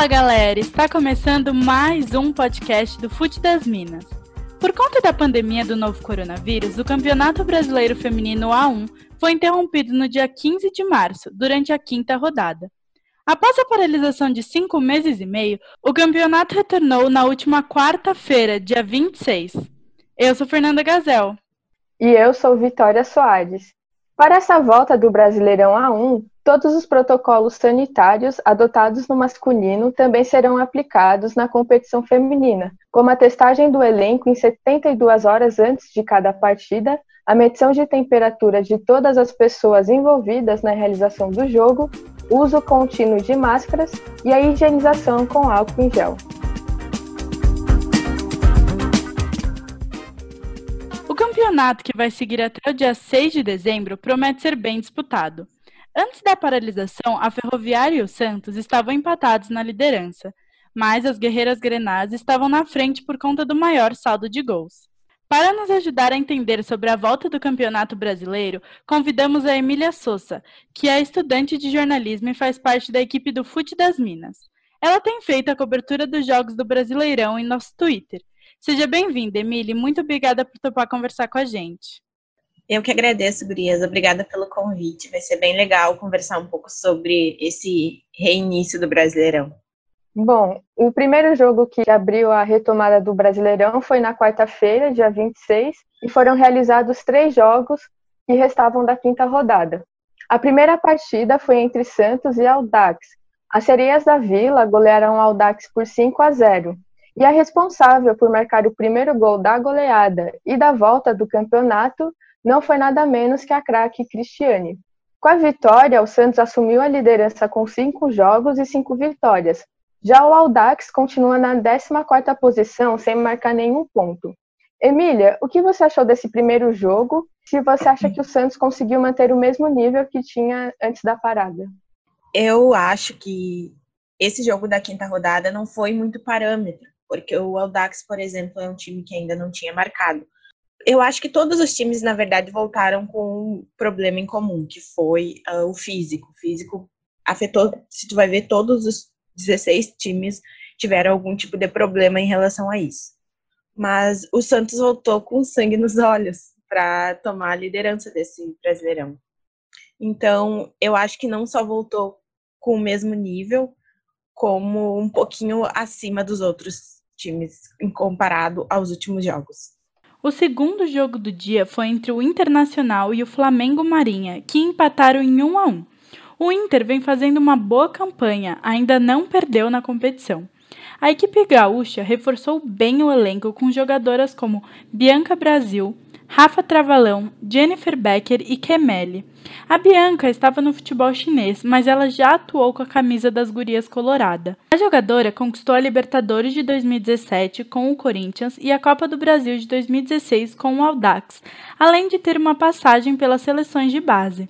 Fala galera, está começando mais um podcast do Fute das Minas. Por conta da pandemia do novo coronavírus, o Campeonato Brasileiro Feminino A1 foi interrompido no dia 15 de março, durante a quinta rodada. Após a paralisação de cinco meses e meio, o campeonato retornou na última quarta-feira, dia 26. Eu sou Fernanda Gazel. E eu sou Vitória Soares. Para essa volta do Brasileirão A1, todos os protocolos sanitários adotados no masculino também serão aplicados na competição feminina, como a testagem do elenco em 72 horas antes de cada partida, a medição de temperatura de todas as pessoas envolvidas na realização do jogo, uso contínuo de máscaras e a higienização com álcool em gel. O campeonato, que vai seguir até o dia 6 de dezembro, promete ser bem disputado. Antes da paralisação, a Ferroviária e o Santos estavam empatados na liderança, mas as Guerreiras Grenás estavam na frente por conta do maior saldo de gols. Para nos ajudar a entender sobre a volta do Campeonato Brasileiro, convidamos a Emília Souza, que é estudante de jornalismo e faz parte da equipe do Fute das Minas. Ela tem feito a cobertura dos jogos do Brasileirão em nosso Twitter. Seja bem-vinda, Emília, muito obrigada por topar conversar com a gente. Eu que agradeço, Gurias. Obrigada pelo convite. Vai ser bem legal conversar um pouco sobre esse reinício do Brasileirão. Bom, o primeiro jogo que abriu a retomada do Brasileirão foi na quarta-feira, dia 26, e foram realizados três jogos que restavam da quinta rodada. A primeira partida foi entre Santos e Aldax. As sereias da Vila golearam Aldax por 5 a 0. E a responsável por marcar o primeiro gol da goleada e da volta do campeonato não foi nada menos que a craque Cristiane. Com a vitória, o Santos assumiu a liderança com cinco jogos e cinco vitórias, já o Audax continua na 14ª posição, sem marcar nenhum ponto. Emília, o que você achou desse primeiro jogo? Se você acha que o Santos conseguiu manter o mesmo nível que tinha antes da parada? Eu acho que esse jogo da quinta rodada não foi muito parâmetro, porque o Audax, por exemplo, é um time que ainda não tinha marcado. Eu acho que todos os times, na verdade, voltaram com um problema em comum, que foi uh, o físico. O físico afetou, se tu vai ver, todos os 16 times tiveram algum tipo de problema em relação a isso. Mas o Santos voltou com sangue nos olhos para tomar a liderança desse Brasileirão. Então, eu acho que não só voltou com o mesmo nível, como um pouquinho acima dos outros times comparado aos últimos jogos. O segundo jogo do dia foi entre o Internacional e o Flamengo Marinha, que empataram em 1 a 1. O Inter vem fazendo uma boa campanha, ainda não perdeu na competição. A equipe gaúcha reforçou bem o elenco com jogadoras como Bianca Brasil, Rafa Travalão, Jennifer Becker e Kemeli. A Bianca estava no futebol chinês, mas ela já atuou com a camisa das Gurias Colorada. A jogadora conquistou a Libertadores de 2017 com o Corinthians e a Copa do Brasil de 2016 com o Audax, além de ter uma passagem pelas seleções de base.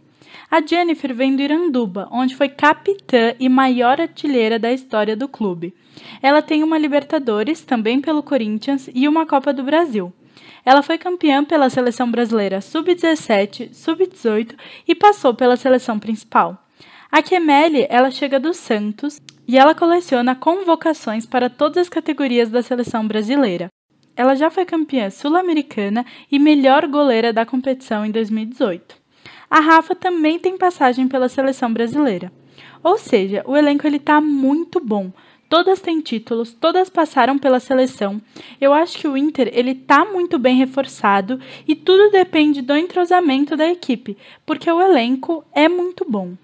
A Jennifer vem do Iranduba, onde foi capitã e maior artilheira da história do clube. Ela tem uma Libertadores, também pelo Corinthians, e uma Copa do Brasil. Ela foi campeã pela seleção brasileira sub-17, sub-18 e passou pela seleção principal. A Kemeli, ela chega do Santos e ela coleciona convocações para todas as categorias da seleção brasileira. Ela já foi campeã sul-americana e melhor goleira da competição em 2018 a Rafa também tem passagem pela seleção brasileira. Ou seja, o elenco ele tá muito bom. Todas têm títulos, todas passaram pela seleção. Eu acho que o Inter ele tá muito bem reforçado e tudo depende do entrosamento da equipe, porque o elenco é muito bom.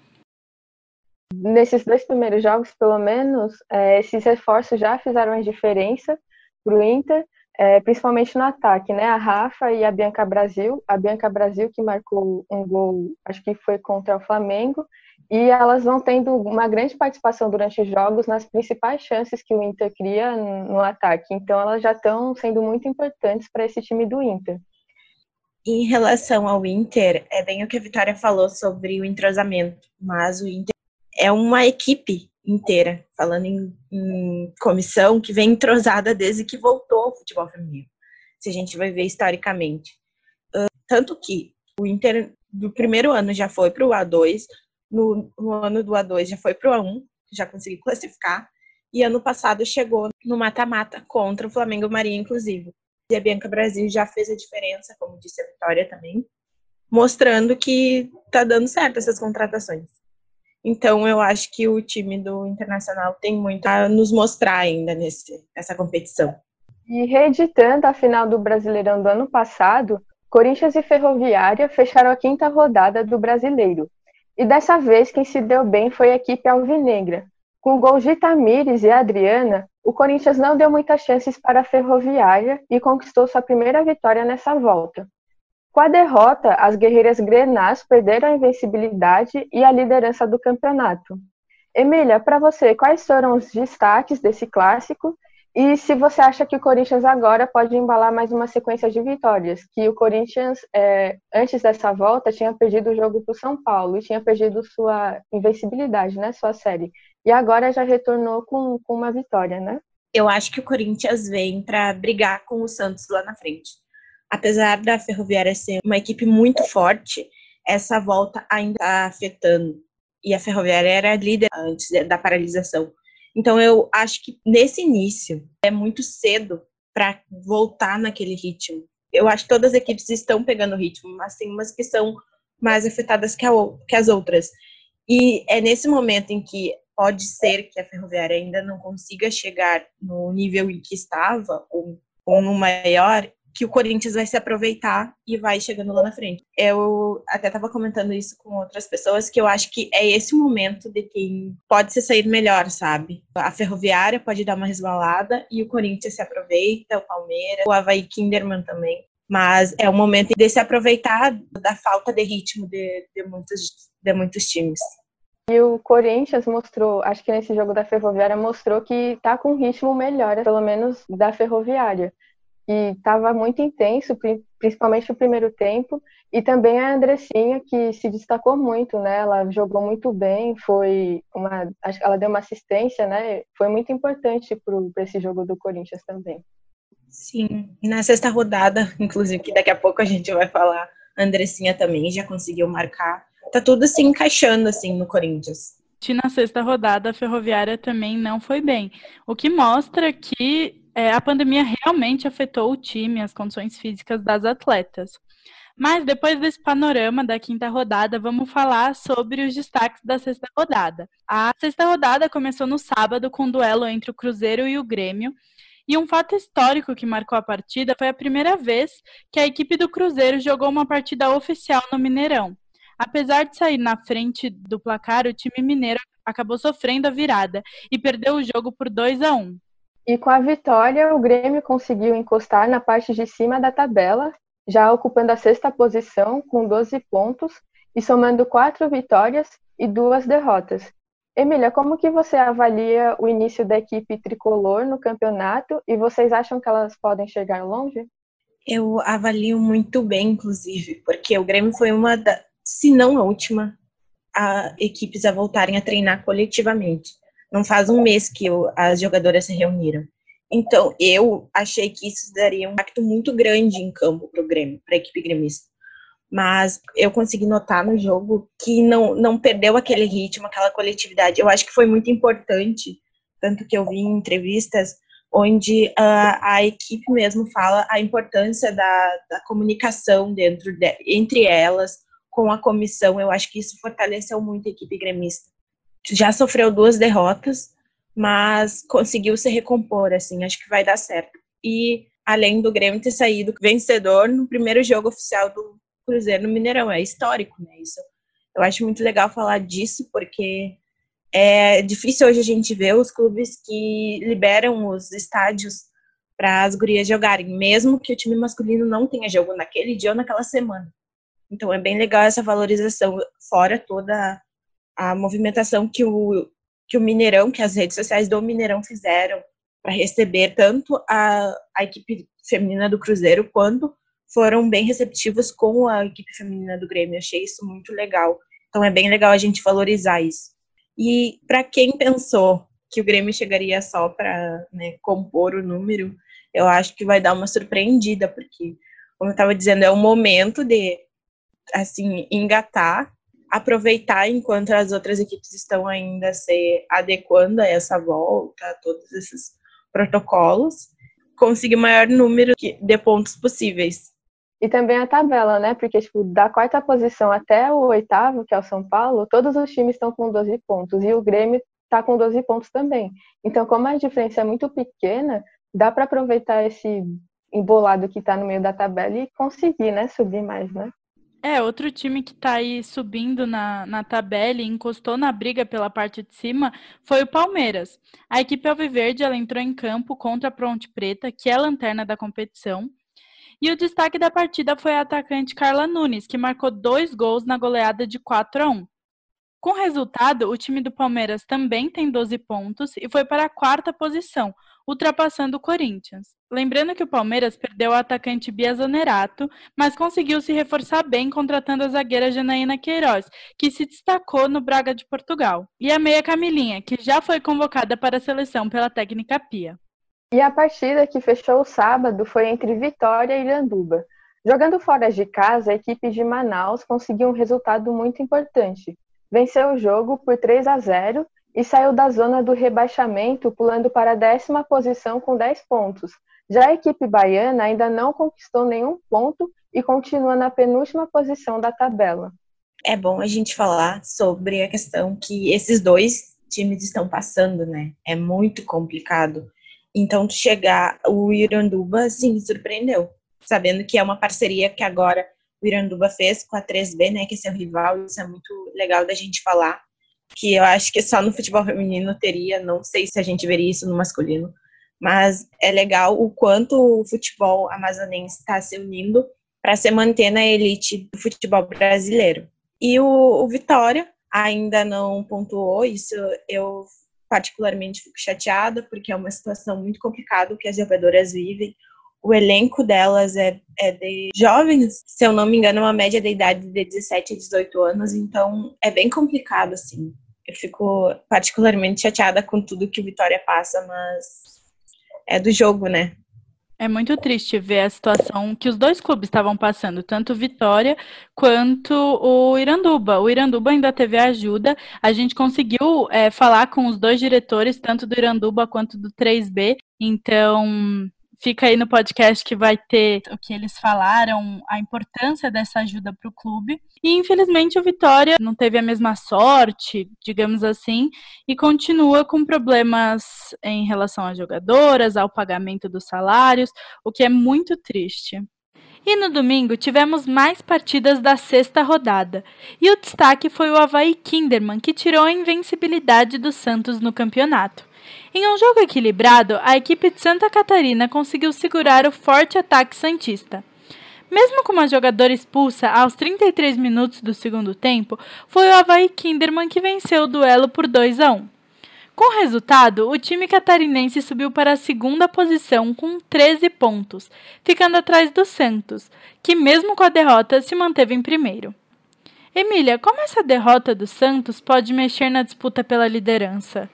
Nesses dois primeiros jogos, pelo menos, é, esses reforços já fizeram a diferença para o Inter é, principalmente no ataque, né? A Rafa e a Bianca Brasil, a Bianca Brasil que marcou um gol, acho que foi contra o Flamengo, e elas vão tendo uma grande participação durante os jogos nas principais chances que o Inter cria no ataque. Então elas já estão sendo muito importantes para esse time do Inter. Em relação ao Inter, é bem o que a Vitória falou sobre o entrosamento, mas o Inter é uma equipe inteira, falando em, em, comissão que vem entrosada desde que voltou ao futebol feminino, se a gente vai ver historicamente. Uh, tanto que o Inter do primeiro ano já foi para o A2, no, no, ano do A2 já foi para o A1, já conseguiu classificar, e ano passado chegou no mata-mata contra o Flamengo Marinha, inclusive. E a Bianca Brasil já fez a diferença, como disse a Vitória também, mostrando que tá dando certo essas contratações. Então eu acho que o time do Internacional tem muito a nos mostrar ainda nesse, nessa competição. E reeditando a final do Brasileirão do ano passado, Corinthians e Ferroviária fecharam a quinta rodada do Brasileiro. E dessa vez quem se deu bem foi a equipe alvinegra. Com gols de Tamires e Adriana, o Corinthians não deu muitas chances para a Ferroviária e conquistou sua primeira vitória nessa volta. Com a derrota, as guerreiras grenás perderam a invencibilidade e a liderança do campeonato. Emília, para você, quais foram os destaques desse clássico e se você acha que o Corinthians agora pode embalar mais uma sequência de vitórias, que o Corinthians, é, antes dessa volta, tinha perdido o jogo para o São Paulo e tinha perdido sua invencibilidade, né, sua série. E agora já retornou com, com uma vitória, né? Eu acho que o Corinthians vem para brigar com o Santos lá na frente. Apesar da Ferroviária ser uma equipe muito forte, essa volta ainda está afetando. E a Ferroviária era líder antes da paralisação. Então eu acho que nesse início é muito cedo para voltar naquele ritmo. Eu acho que todas as equipes estão pegando ritmo, mas tem umas que são mais afetadas que, a, que as outras. E é nesse momento em que pode ser que a Ferroviária ainda não consiga chegar no nível em que estava, ou, ou no maior, que o Corinthians vai se aproveitar e vai chegando lá na frente. Eu até estava comentando isso com outras pessoas, que eu acho que é esse momento de quem pode se sair melhor, sabe? A Ferroviária pode dar uma resbalada e o Corinthians se aproveita, o Palmeiras, o Havaí Kinderman também. Mas é o momento de se aproveitar da falta de ritmo de, de muitos, de muitos times. E o Corinthians mostrou, acho que nesse jogo da Ferroviária mostrou que está com um ritmo melhor, pelo menos da Ferroviária e estava muito intenso, principalmente o primeiro tempo, e também a Andressinha, que se destacou muito, né? Ela jogou muito bem, foi uma, ela deu uma assistência, né? Foi muito importante para esse jogo do Corinthians também. Sim, na sexta rodada, inclusive, que daqui a pouco a gente vai falar, a Andressinha também já conseguiu marcar. Tá tudo se encaixando assim no Corinthians. Na sexta rodada, a Ferroviária também não foi bem, o que mostra que é, a pandemia realmente afetou o time, as condições físicas das atletas. Mas depois desse panorama da quinta rodada, vamos falar sobre os destaques da sexta rodada. A sexta rodada começou no sábado com um duelo entre o Cruzeiro e o Grêmio. E um fato histórico que marcou a partida foi a primeira vez que a equipe do Cruzeiro jogou uma partida oficial no Mineirão. Apesar de sair na frente do placar, o time mineiro acabou sofrendo a virada e perdeu o jogo por 2 a 1. E com a vitória, o Grêmio conseguiu encostar na parte de cima da tabela, já ocupando a sexta posição com 12 pontos e somando quatro vitórias e duas derrotas. Emília, como que você avalia o início da equipe tricolor no campeonato e vocês acham que elas podem chegar longe? Eu avalio muito bem, inclusive, porque o Grêmio foi uma das, se não a última, a equipes a voltarem a treinar coletivamente. Não faz um mês que eu, as jogadoras se reuniram. Então, eu achei que isso daria um impacto muito grande em campo para o Grêmio, para a equipe gremista. Mas eu consegui notar no jogo que não, não perdeu aquele ritmo, aquela coletividade. Eu acho que foi muito importante, tanto que eu vi em entrevistas onde uh, a equipe mesmo fala a importância da, da comunicação dentro de, entre elas, com a comissão. Eu acho que isso fortaleceu muito a equipe gremista já sofreu duas derrotas, mas conseguiu se recompor, assim, acho que vai dar certo. E além do Grêmio ter saído vencedor no primeiro jogo oficial do Cruzeiro no Mineirão, é histórico, né? Isso. Eu acho muito legal falar disso, porque é difícil hoje a gente ver os clubes que liberam os estádios para as gurias jogarem, mesmo que o time masculino não tenha jogo naquele dia ou naquela semana. Então é bem legal essa valorização, fora toda a movimentação que o, que o Mineirão, que as redes sociais do Mineirão fizeram para receber tanto a, a equipe feminina do Cruzeiro quanto foram bem receptivos com a equipe feminina do Grêmio. Achei isso muito legal. Então é bem legal a gente valorizar isso. E para quem pensou que o Grêmio chegaria só para né, compor o número, eu acho que vai dar uma surpreendida, porque, como eu estava dizendo, é o momento de assim engatar aproveitar enquanto as outras equipes estão ainda se adequando a essa volta, a todos esses protocolos, conseguir o maior número de pontos possíveis. E também a tabela, né? Porque, tipo, da quarta posição até o oitavo, que é o São Paulo, todos os times estão com 12 pontos. E o Grêmio está com 12 pontos também. Então, como a diferença é muito pequena, dá para aproveitar esse embolado que está no meio da tabela e conseguir, né? Subir mais, né? É, outro time que está aí subindo na, na tabela e encostou na briga pela parte de cima foi o Palmeiras. A equipe Alviverde ela entrou em campo contra a Ponte Preta, que é a lanterna da competição. E o destaque da partida foi a atacante Carla Nunes, que marcou dois gols na goleada de 4 a 1. Com resultado, o time do Palmeiras também tem 12 pontos e foi para a quarta posição, ultrapassando o Corinthians. Lembrando que o Palmeiras perdeu o atacante Bia Zanerato, mas conseguiu se reforçar bem contratando a zagueira Janaína Queiroz, que se destacou no Braga de Portugal, e a meia Camilinha, que já foi convocada para a seleção pela técnica Pia. E a partida que fechou o sábado foi entre Vitória e Iranduba. Jogando fora de casa, a equipe de Manaus conseguiu um resultado muito importante. Venceu o jogo por 3 a 0 e saiu da zona do rebaixamento, pulando para a décima posição com 10 pontos. Já a equipe baiana ainda não conquistou nenhum ponto e continua na penúltima posição da tabela. É bom a gente falar sobre a questão que esses dois times estão passando, né? É muito complicado. Então, chegar o Iranduba, sim, surpreendeu. Sabendo que é uma parceria que agora o Iranduba fez com a 3B, né? Que é seu rival, isso é muito legal da gente falar que eu acho que só no futebol feminino teria, não sei se a gente veria isso no masculino, mas é legal o quanto o futebol amazonense está se unindo para se manter na elite do futebol brasileiro. E o, o Vitória ainda não pontuou, isso eu particularmente fico chateada, porque é uma situação muito complicada que as jogadoras vivem. O elenco delas é, é de jovens, se eu não me engano, uma média de idade de 17 a 18 anos, então é bem complicado, assim. Eu fico particularmente chateada com tudo que Vitória passa, mas é do jogo, né? É muito triste ver a situação que os dois clubes estavam passando, tanto Vitória quanto o Iranduba. O Iranduba ainda teve ajuda. A gente conseguiu é, falar com os dois diretores, tanto do Iranduba quanto do 3B. Então, fica aí no podcast que vai ter o que eles falaram, a importância dessa ajuda para o clube. E infelizmente o Vitória não teve a mesma sorte, digamos assim, e continua com problemas em relação às jogadoras, ao pagamento dos salários, o que é muito triste. E no domingo tivemos mais partidas da sexta rodada. E o destaque foi o Havaí Kinderman, que tirou a invencibilidade do Santos no campeonato. Em um jogo equilibrado, a equipe de Santa Catarina conseguiu segurar o forte ataque santista. Mesmo com uma jogadora expulsa aos 33 minutos do segundo tempo, foi o Havaí Kinderman que venceu o duelo por 2 a 1. Com o resultado, o time catarinense subiu para a segunda posição com 13 pontos, ficando atrás do Santos, que mesmo com a derrota se manteve em primeiro. Emília, como essa derrota do Santos pode mexer na disputa pela liderança?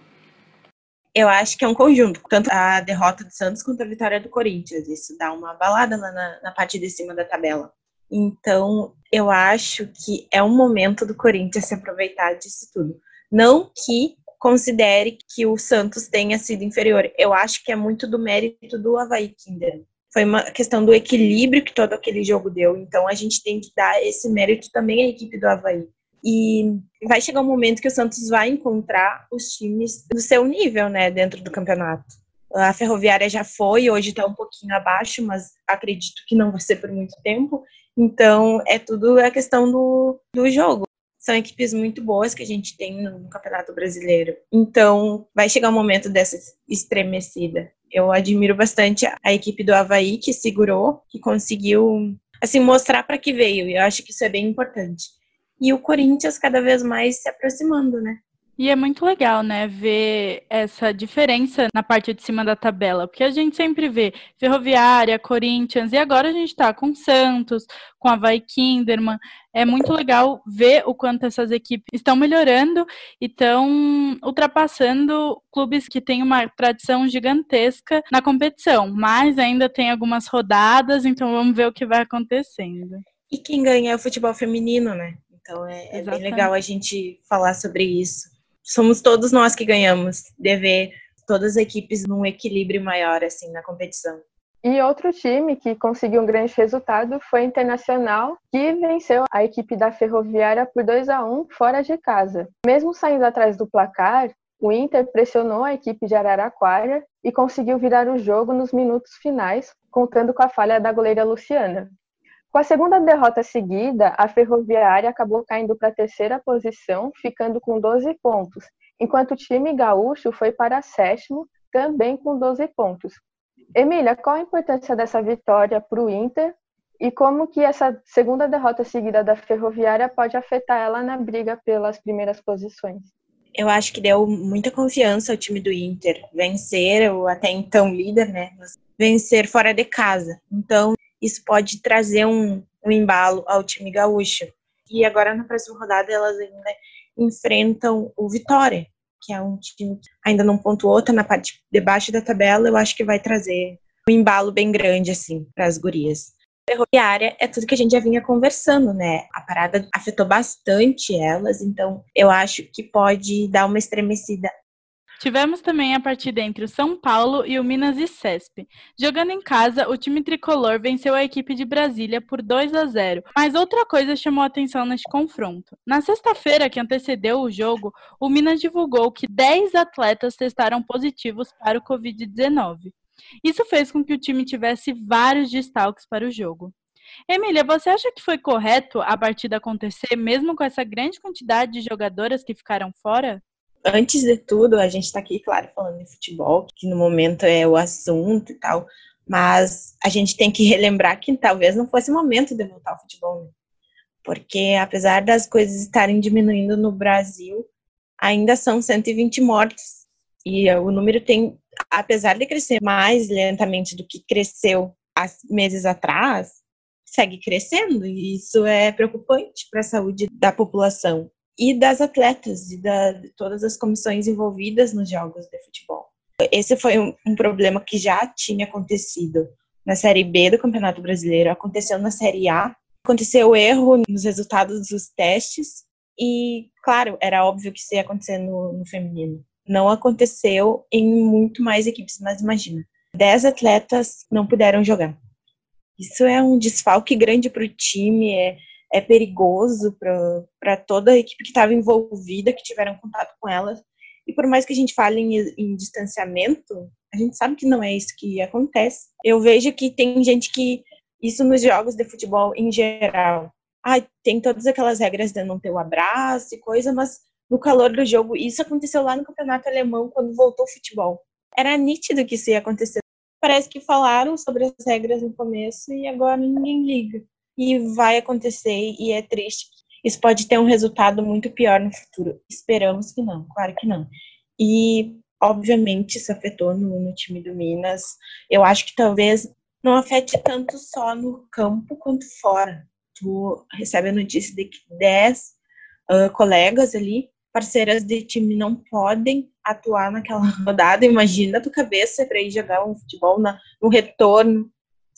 Eu acho que é um conjunto, tanto a derrota do Santos quanto a vitória do Corinthians. Isso dá uma balada lá na, na parte de cima da tabela. Então, eu acho que é um momento do Corinthians se aproveitar disso tudo. Não que considere que o Santos tenha sido inferior. Eu acho que é muito do mérito do Havaí Kinder. Foi uma questão do equilíbrio que todo aquele jogo deu. Então, a gente tem que dar esse mérito também à equipe do Havaí. E vai chegar um momento que o Santos vai encontrar os times do seu nível, né, dentro do campeonato. A Ferroviária já foi, hoje está um pouquinho abaixo, mas acredito que não vai ser por muito tempo. Então, é tudo a questão do, do jogo. São equipes muito boas que a gente tem no Campeonato Brasileiro. Então, vai chegar um momento dessa estremecida. Eu admiro bastante a equipe do Havaí, que segurou, que conseguiu assim mostrar para que veio. E eu acho que isso é bem importante e o Corinthians cada vez mais se aproximando, né? E é muito legal, né, ver essa diferença na parte de cima da tabela, porque a gente sempre vê Ferroviária, Corinthians, e agora a gente está com Santos, com a Vai Kinderman. É muito legal ver o quanto essas equipes estão melhorando e estão ultrapassando clubes que têm uma tradição gigantesca na competição, mas ainda tem algumas rodadas, então vamos ver o que vai acontecendo. E quem ganha é o futebol feminino, né? Então é, é bem legal a gente falar sobre isso. Somos todos nós que ganhamos, de ver todas as equipes num equilíbrio maior assim na competição. E outro time que conseguiu um grande resultado foi o Internacional, que venceu a equipe da Ferroviária por 2 a 1 fora de casa. Mesmo saindo atrás do placar, o Inter pressionou a equipe de Araraquara e conseguiu virar o jogo nos minutos finais, contando com a falha da goleira Luciana. Com a segunda derrota seguida, a Ferroviária acabou caindo para a terceira posição, ficando com 12 pontos, enquanto o time gaúcho foi para sétimo, também com 12 pontos. Emília, qual a importância dessa vitória para o Inter e como que essa segunda derrota seguida da Ferroviária pode afetar ela na briga pelas primeiras posições? Eu acho que deu muita confiança ao time do Inter vencer o até então líder, né? Vencer fora de casa. Então, isso pode trazer um, um embalo ao time gaúcho. E agora na próxima rodada elas ainda enfrentam o Vitória, que é um time que ainda não pontuou, tá na parte de baixo da tabela, eu acho que vai trazer um embalo bem grande, assim, para as gurias. Ferroviária é tudo que a gente já vinha conversando, né? A parada afetou bastante elas, então eu acho que pode dar uma estremecida Tivemos também a partida entre o São Paulo e o Minas e Cesp. Jogando em casa, o time tricolor venceu a equipe de Brasília por 2 a 0. Mas outra coisa chamou atenção neste confronto. Na sexta-feira que antecedeu o jogo, o Minas divulgou que 10 atletas testaram positivos para o Covid-19. Isso fez com que o time tivesse vários destalques para o jogo. Emília, você acha que foi correto a partida acontecer mesmo com essa grande quantidade de jogadoras que ficaram fora? Antes de tudo, a gente está aqui, claro, falando de futebol, que no momento é o assunto e tal, mas a gente tem que relembrar que talvez não fosse o momento de voltar ao futebol, né? Porque apesar das coisas estarem diminuindo no Brasil, ainda são 120 mortes. E o número tem, apesar de crescer mais lentamente do que cresceu há meses atrás, segue crescendo. E isso é preocupante para a saúde da população e das atletas e da, de todas as comissões envolvidas nos jogos de futebol. Esse foi um, um, problema que já tinha acontecido na Série B do Campeonato Brasileiro, aconteceu na Série A, aconteceu erro nos resultados dos testes e, claro, era óbvio que isso ia acontecer no, no feminino. Não aconteceu em muito mais equipes, mas imagina, 10 atletas não puderam jogar. Isso é um desfalque grande para o time, é, é perigoso para toda a equipe que estava envolvida, que tiveram contato com elas. E por mais que a gente fale em, em, distanciamento, a gente sabe que não é isso que acontece. Eu vejo que tem gente que, isso nos jogos de futebol em geral, ah, tem todas aquelas regras de não ter o abraço e coisa, mas no calor do jogo, isso aconteceu lá no campeonato alemão, quando voltou o futebol. Era nítido que isso ia acontecer. Parece que falaram sobre as regras no começo e agora ninguém liga e vai acontecer e é triste. Isso pode ter um resultado muito pior no futuro. Esperamos que não, claro que não. E, obviamente, isso afetou no, no time do Minas. Eu acho que talvez não afete tanto só no campo quanto fora. Tu recebe a notícia de que 10 uh, colegas ali, parceiras de time, não podem atuar naquela rodada. Imagina a tua cabeça para ir jogar um futebol na, no retorno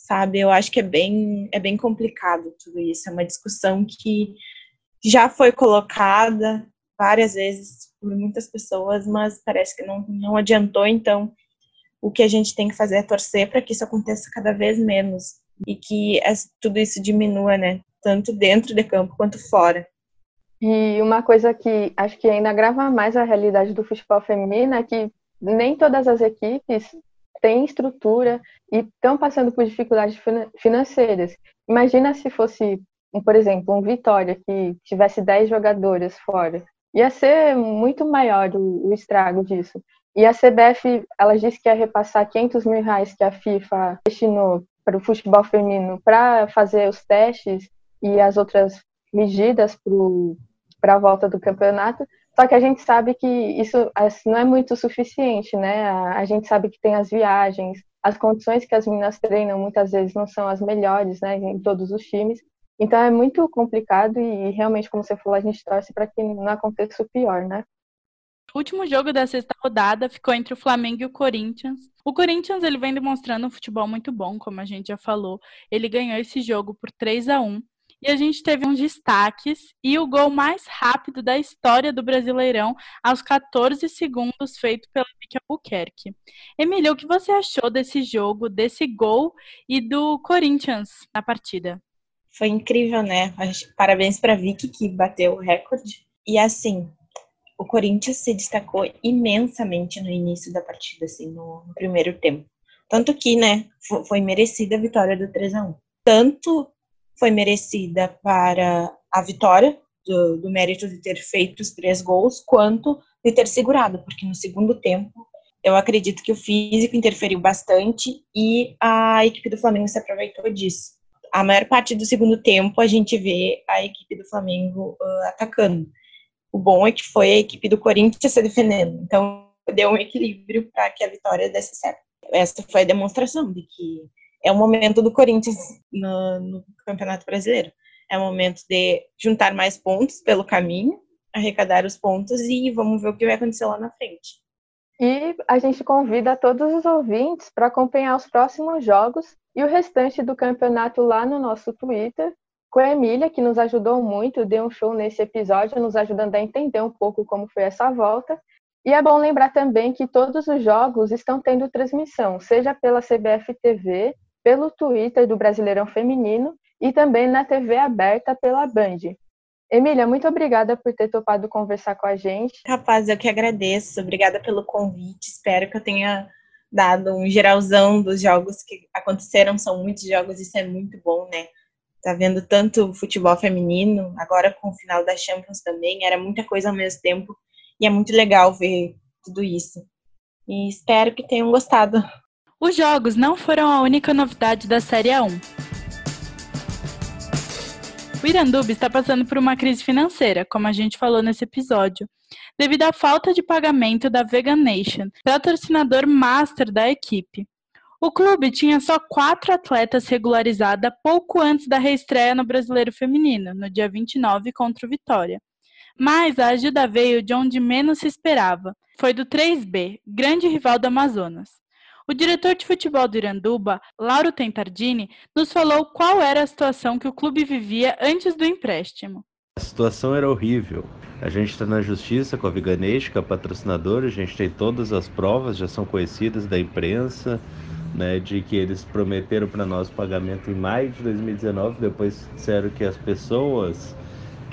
sabe? Eu acho que é bem, é bem complicado tudo isso. É uma discussão que já foi colocada várias vezes por muitas pessoas, mas parece que não, não adiantou. Então, o que a gente tem que fazer é torcer para que isso aconteça cada vez menos e que tudo isso diminua, né? Tanto dentro de campo quanto fora. E uma coisa que acho que ainda agrava mais a realidade do futebol feminino é que nem todas as equipes têm estrutura e estão passando por dificuldades financeiras. Imagina se fosse, por exemplo, um Vitória que tivesse 10 jogadoras fora. Ia ser muito maior o, o estrago disso. E a CBF, ela disse que ia repassar 500 mil reais que a FIFA destinou para o futebol feminino para fazer os testes e as outras medidas para a volta do campeonato, só que a gente sabe que isso não é muito suficiente, né? A, gente sabe que tem as viagens, as condições que as meninas treinam muitas vezes não são as melhores, né? Em todos os times. Então é muito complicado e realmente, como você falou, a gente torce para que não aconteça o pior, né? O último jogo da sexta rodada ficou entre o Flamengo e o Corinthians. O Corinthians ele vem demonstrando um futebol muito bom, como a gente já falou. Ele ganhou esse jogo por 3 a 1 e a gente teve uns destaques e o gol mais rápido da história do Brasileirão aos 14 segundos feito pelo Vicky Albuquerque. Emília, o que você achou desse jogo, desse gol e do Corinthians na partida? Foi incrível, né? Parabéns para Vicky que bateu o recorde. E assim, o Corinthians se destacou imensamente no início da partida, assim, no primeiro tempo. Tanto que, né, foi merecida a vitória do 3 a 1 Tanto foi merecida para a vitória, do, do mérito de ter feito os três gols, quanto de ter segurado, porque no segundo tempo eu acredito que o físico interferiu bastante e a equipe do Flamengo se aproveitou disso. A maior parte do segundo tempo a gente vê a equipe do Flamengo uh, atacando. O bom é que foi a equipe do Corinthians se defendendo, então deu um equilíbrio para que a vitória desse certo. Essa foi a demonstração de que é o momento do Corinthians no, no Campeonato Brasileiro. É o momento de juntar mais pontos pelo caminho, arrecadar os pontos e vamos ver o que vai acontecer lá na frente. E a gente convida todos os ouvintes para acompanhar os próximos jogos e o restante do campeonato lá no nosso Twitter, com a Emília, que nos ajudou muito, deu um show nesse episódio, nos ajudando a entender um pouco como foi essa volta. E é bom lembrar também que todos os jogos estão tendo transmissão, seja pela CBF TV, pelo Twitter do Brasileirão Feminino e também na TV aberta pela Band. Emília, muito obrigada por ter topado conversar com a gente. Rapaz, eu que agradeço. Obrigada pelo convite. Espero que eu tenha dado um geralzão dos jogos que aconteceram. São muitos jogos, isso é muito bom, né? Tá vendo tanto futebol feminino, agora com o final da Champions também, era muita coisa ao mesmo tempo. E é muito legal ver tudo isso. E espero que tenham gostado. Os jogos não foram a única novidade da Série A1. O Iranduba está passando por uma crise financeira, como a gente falou nesse episódio, devido à falta de pagamento da Vegan Nation, patrocinador master da equipe. O clube tinha só quatro atletas regularizadas pouco antes da reestreia no Brasileiro Feminino, no dia 29 contra o Vitória. Mas a ajuda veio de onde menos se esperava. Foi do 3B, grande rival do Amazonas. O diretor de futebol do Iranduba, Lauro Tentardini, nos falou qual era a situação que o clube vivia antes do empréstimo. A situação era horrível. A gente está na justiça com a Viganês, que é a patrocinadora, a gente tem todas as provas, já são conhecidas da imprensa, né, de que eles prometeram para nós pagamento em maio de 2019, depois disseram que as pessoas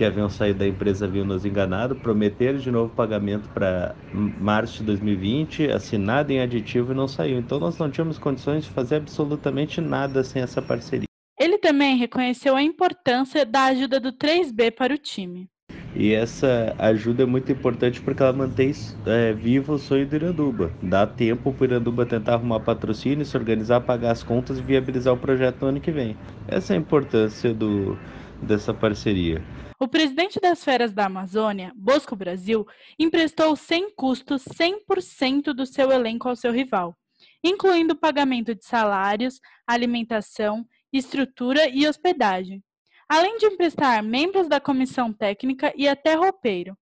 que haviam saído da empresa haviam nos enganado, prometeram de novo pagamento para março de 2020, assinado em aditivo e não saiu. Então nós não tínhamos condições de fazer absolutamente nada sem essa parceria. Ele também reconheceu a importância da ajuda do 3B para o time. E essa ajuda é muito importante porque ela mantém é, vivo o sonho do Iranduba. Dá tempo para o Iranduba tentar arrumar patrocínio, se organizar, pagar as contas e viabilizar o projeto no ano que vem. Essa é a importância do, dessa parceria. O presidente das Feras da Amazônia, Bosco Brasil, emprestou sem custo 100% do seu elenco ao seu rival, incluindo o pagamento de salários, alimentação, estrutura e hospedagem, além de emprestar membros da comissão técnica e até roupeiro.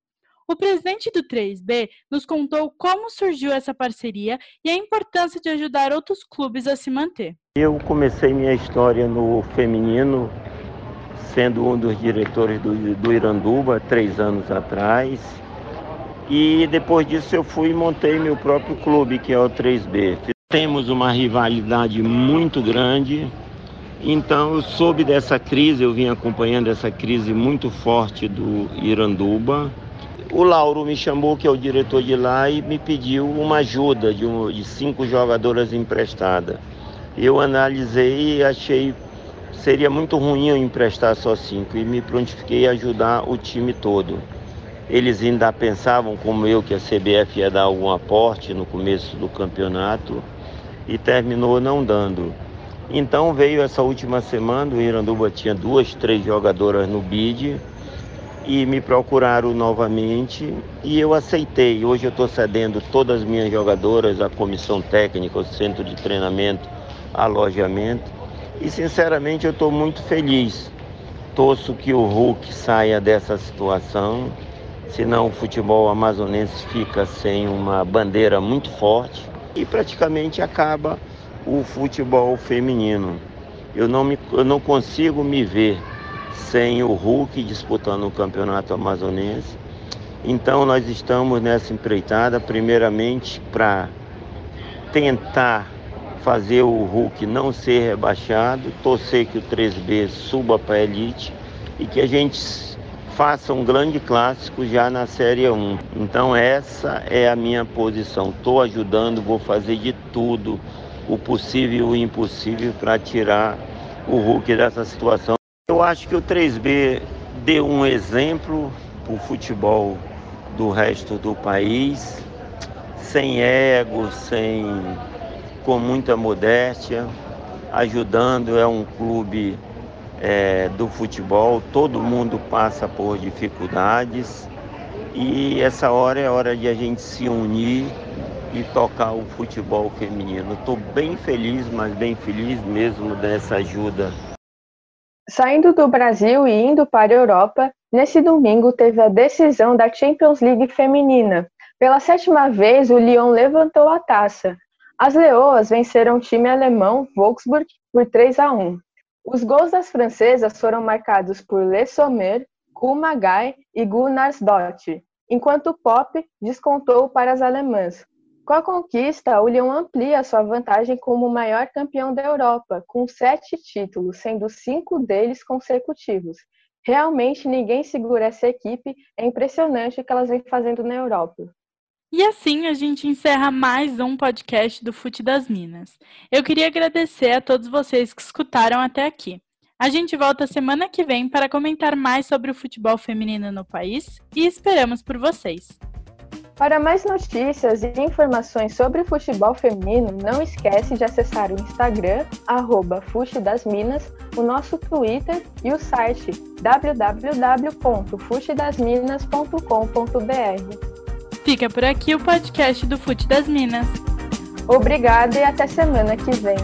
O presidente do 3B nos contou como surgiu essa parceria e a importância de ajudar outros clubes a se manter. Eu comecei minha história no feminino sendo um dos diretores do, do Iranduba três anos atrás. E depois disso eu fui e montei meu próprio clube, que é o 3B. Temos uma rivalidade muito grande, então eu soube dessa crise, eu vim acompanhando essa crise muito forte do Iranduba. O Lauro me chamou, que é o diretor de lá, e me pediu uma ajuda de, um, de cinco jogadoras emprestadas. Eu analisei e achei seria muito ruim eu emprestar só cinco e me prontifiquei a ajudar o time todo. Eles ainda pensavam, como eu, que a CBF ia dar algum aporte no começo do campeonato e terminou não dando. Então veio essa última semana, o Iranduba tinha duas, três jogadoras no bid e me procuraram novamente e eu aceitei. Hoje eu estou cedendo todas as minhas jogadoras à comissão técnica, ao centro de treinamento, alojamento e sinceramente eu estou muito feliz. Torço que o Hulk saia dessa situação, senão o futebol amazonense fica sem uma bandeira muito forte e praticamente acaba o futebol feminino. Eu não, me, eu não consigo me ver sem o Hulk disputando o campeonato amazonense. Então nós estamos nessa empreitada, primeiramente para tentar fazer o Hulk não ser rebaixado, torcer que o 3B suba para a elite e que a gente faça um grande clássico já na Série 1. Então essa é a minha posição. Estou ajudando, vou fazer de tudo, o possível e o impossível para tirar o Hulk dessa situação. Eu acho que o 3B deu um exemplo para o futebol do resto do país, sem ego, sem com muita modéstia, ajudando. É um clube é, do futebol, todo mundo passa por dificuldades e essa hora é hora de a gente se unir e tocar o futebol feminino. Estou bem feliz, mas bem feliz mesmo dessa ajuda. Saindo do Brasil e indo para a Europa, nesse domingo teve a decisão da Champions League feminina. Pela sétima vez, o Lyon levantou a taça. As Leoas venceram o time alemão Wolfsburg por 3 a 1. Os gols das francesas foram marcados por Le Sommer, Kumagai e Gunnarsdottir, enquanto Pop descontou para as alemãs. Com a conquista, o Lyon amplia sua vantagem como o maior campeão da Europa, com sete títulos, sendo cinco deles consecutivos. Realmente ninguém segura essa equipe, é impressionante o que elas vêm fazendo na Europa. E assim a gente encerra mais um podcast do Fute das Minas. Eu queria agradecer a todos vocês que escutaram até aqui. A gente volta semana que vem para comentar mais sobre o futebol feminino no país e esperamos por vocês. Para mais notícias e informações sobre futebol feminino, não esquece de acessar o Instagram, arroba das Minas, o nosso Twitter e o site www.fuxedasminas.com.br. Fica por aqui o podcast do Fute das Minas. Obrigada e até semana que vem.